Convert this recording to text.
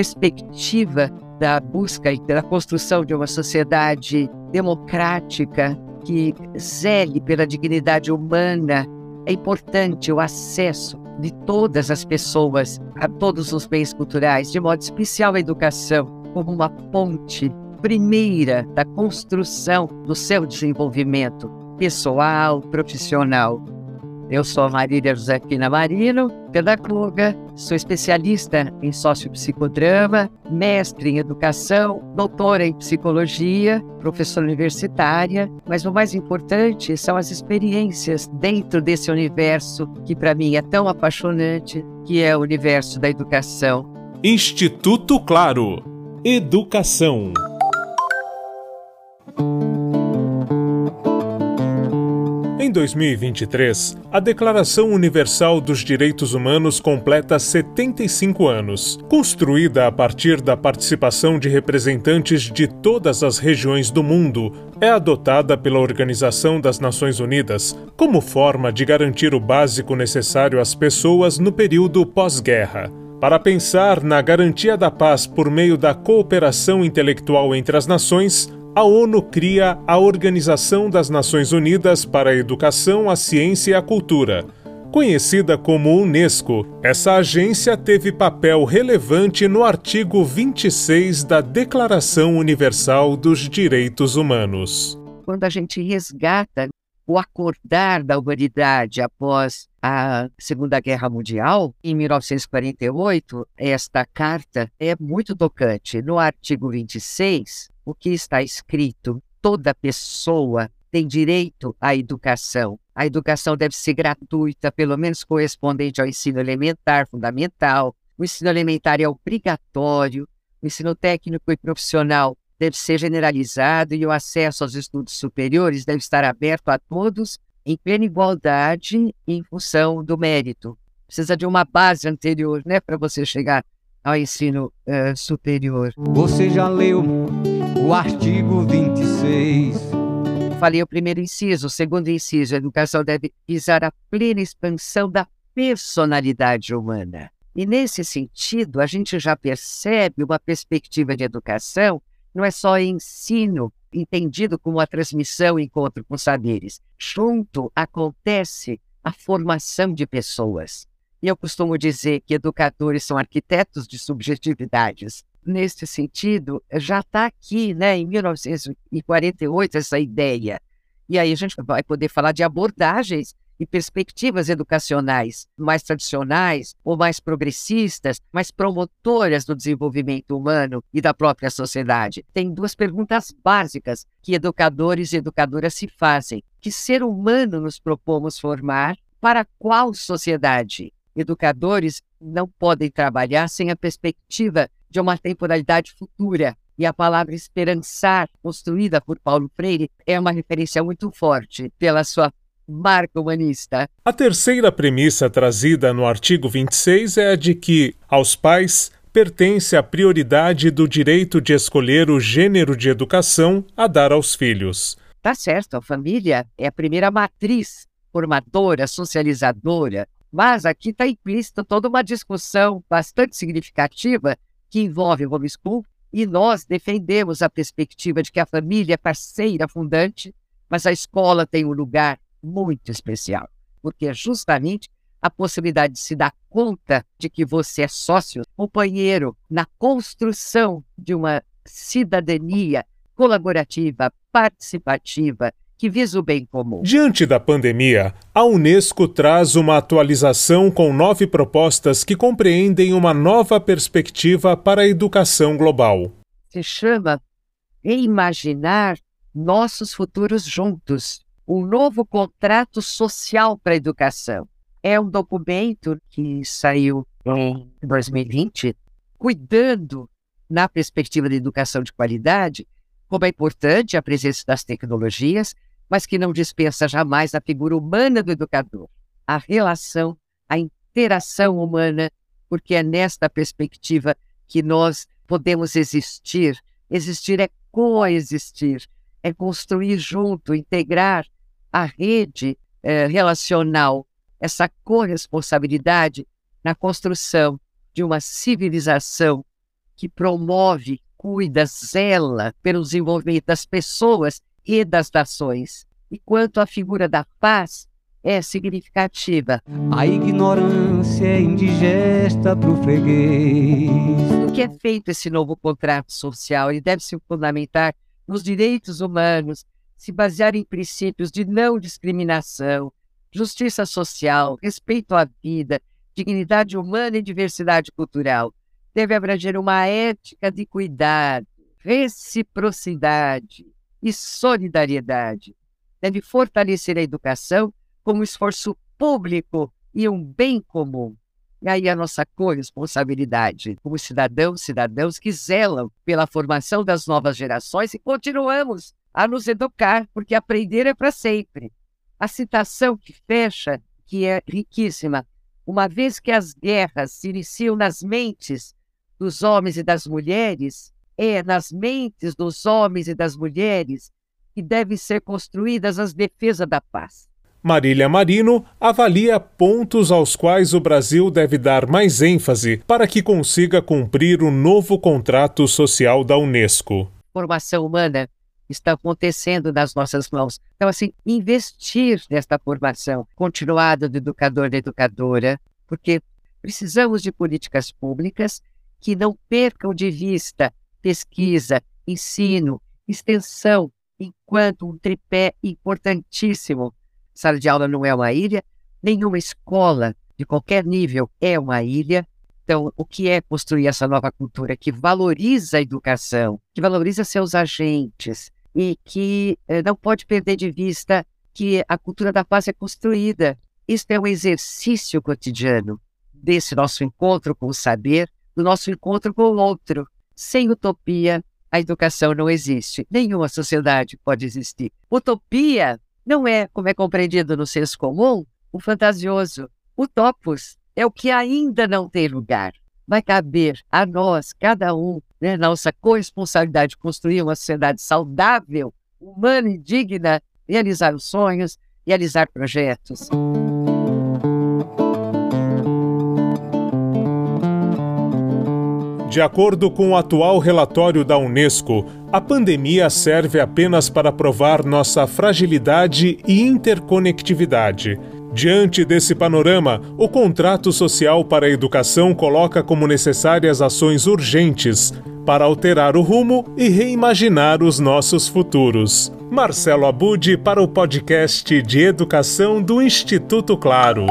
perspectiva da busca e da construção de uma sociedade democrática que zele pela dignidade humana, é importante o acesso de todas as pessoas a todos os bens culturais, de modo especial a educação, como uma ponte primeira da construção do seu desenvolvimento pessoal, profissional. Eu sou Marília Josefina Marino, pedagoga, sou especialista em sociopsicodrama, mestre em educação, doutora em psicologia, professora universitária, mas o mais importante são as experiências dentro desse universo que para mim é tão apaixonante, que é o universo da educação. Instituto Claro. Educação. Em 2023, a Declaração Universal dos Direitos Humanos completa 75 anos. Construída a partir da participação de representantes de todas as regiões do mundo, é adotada pela Organização das Nações Unidas como forma de garantir o básico necessário às pessoas no período pós-guerra. Para pensar na garantia da paz por meio da cooperação intelectual entre as nações, a ONU cria a Organização das Nações Unidas para a Educação, a Ciência e a Cultura. Conhecida como Unesco, essa agência teve papel relevante no artigo 26 da Declaração Universal dos Direitos Humanos. Quando a gente resgata o acordar da humanidade após a Segunda Guerra Mundial, em 1948, esta carta é muito tocante. No artigo 26, o que está escrito: toda pessoa tem direito à educação. A educação deve ser gratuita, pelo menos correspondente ao ensino elementar, fundamental. O ensino elementar é obrigatório. O ensino técnico e profissional deve ser generalizado e o acesso aos estudos superiores deve estar aberto a todos em plena igualdade em função do mérito. Precisa de uma base anterior, né, para você chegar ao ensino uh, superior. Você já leu o artigo 26? Falei o primeiro inciso, o segundo inciso, a educação deve visar a plena expansão da personalidade humana. E nesse sentido, a gente já percebe uma perspectiva de educação não é só ensino, entendido como a transmissão e encontro com saberes. Junto acontece a formação de pessoas. E eu costumo dizer que educadores são arquitetos de subjetividades. Nesse sentido, já está aqui, né, em 1948, essa ideia. E aí a gente vai poder falar de abordagens e perspectivas educacionais mais tradicionais ou mais progressistas, mais promotoras do desenvolvimento humano e da própria sociedade. Tem duas perguntas básicas que educadores e educadoras se fazem: que ser humano nos propomos formar? Para qual sociedade? Educadores não podem trabalhar sem a perspectiva de uma temporalidade futura. E a palavra esperançar, construída por Paulo Freire, é uma referência muito forte pela sua marca humanista. A terceira premissa trazida no artigo 26 é a de que, aos pais, pertence a prioridade do direito de escolher o gênero de educação a dar aos filhos. Tá certo, a família é a primeira matriz formadora, socializadora, mas aqui está implícita toda uma discussão bastante significativa que envolve o homeschool e nós defendemos a perspectiva de que a família é parceira fundante, mas a escola tem um lugar muito especial, porque é justamente a possibilidade de se dar conta de que você é sócio, companheiro na construção de uma cidadania colaborativa, participativa, que visa o bem comum. Diante da pandemia, a Unesco traz uma atualização com nove propostas que compreendem uma nova perspectiva para a educação global. Se chama Reimaginar Nossos Futuros Juntos um novo contrato social para a educação. É um documento que saiu em 2020, cuidando, na perspectiva da educação de qualidade, como é importante a presença das tecnologias, mas que não dispensa jamais a figura humana do educador, a relação, a interação humana, porque é nesta perspectiva que nós podemos existir. Existir é coexistir, é construir junto, integrar a rede eh, relacional, essa corresponsabilidade na construção de uma civilização que promove, cuida, zela pelo desenvolvimento das pessoas e das nações. E quanto à figura da paz, é significativa. A ignorância é indigesta para o freguês. O que é feito esse novo contrato social? Ele deve se fundamentar nos direitos humanos, se basear em princípios de não discriminação, justiça social, respeito à vida, dignidade humana e diversidade cultural. Deve abranger uma ética de cuidado, reciprocidade e solidariedade. Deve fortalecer a educação como esforço público e um bem comum. E aí a nossa corresponsabilidade como cidadãos, cidadãos que zelam pela formação das novas gerações e continuamos a nos educar, porque aprender é para sempre. A citação que fecha, que é riquíssima, uma vez que as guerras se iniciam nas mentes dos homens e das mulheres, é nas mentes dos homens e das mulheres que devem ser construídas as defesas da paz. Marília Marino avalia pontos aos quais o Brasil deve dar mais ênfase para que consiga cumprir o novo contrato social da Unesco. Formação humana está acontecendo nas nossas mãos. Então, assim, investir nesta formação continuada do educador e educadora, porque precisamos de políticas públicas que não percam de vista pesquisa, ensino, extensão, enquanto um tripé importantíssimo Sala de aula não é uma ilha, nenhuma escola de qualquer nível é uma ilha. Então, o que é construir essa nova cultura que valoriza a educação, que valoriza seus agentes e que eh, não pode perder de vista que a cultura da paz é construída. Isso é um exercício cotidiano desse nosso encontro com o saber, do nosso encontro com o outro. Sem utopia, a educação não existe. Nenhuma sociedade pode existir. Utopia não é, como é compreendido no senso comum, o fantasioso. O topos é o que ainda não tem lugar. Vai caber a nós, cada um, né, nossa corresponsabilidade de construir uma sociedade saudável, humana e digna, realizar os sonhos, realizar projetos. De acordo com o atual relatório da Unesco, a pandemia serve apenas para provar nossa fragilidade e interconectividade. Diante desse panorama, o contrato social para a educação coloca como necessárias ações urgentes para alterar o rumo e reimaginar os nossos futuros. Marcelo Abude para o podcast de educação do Instituto Claro.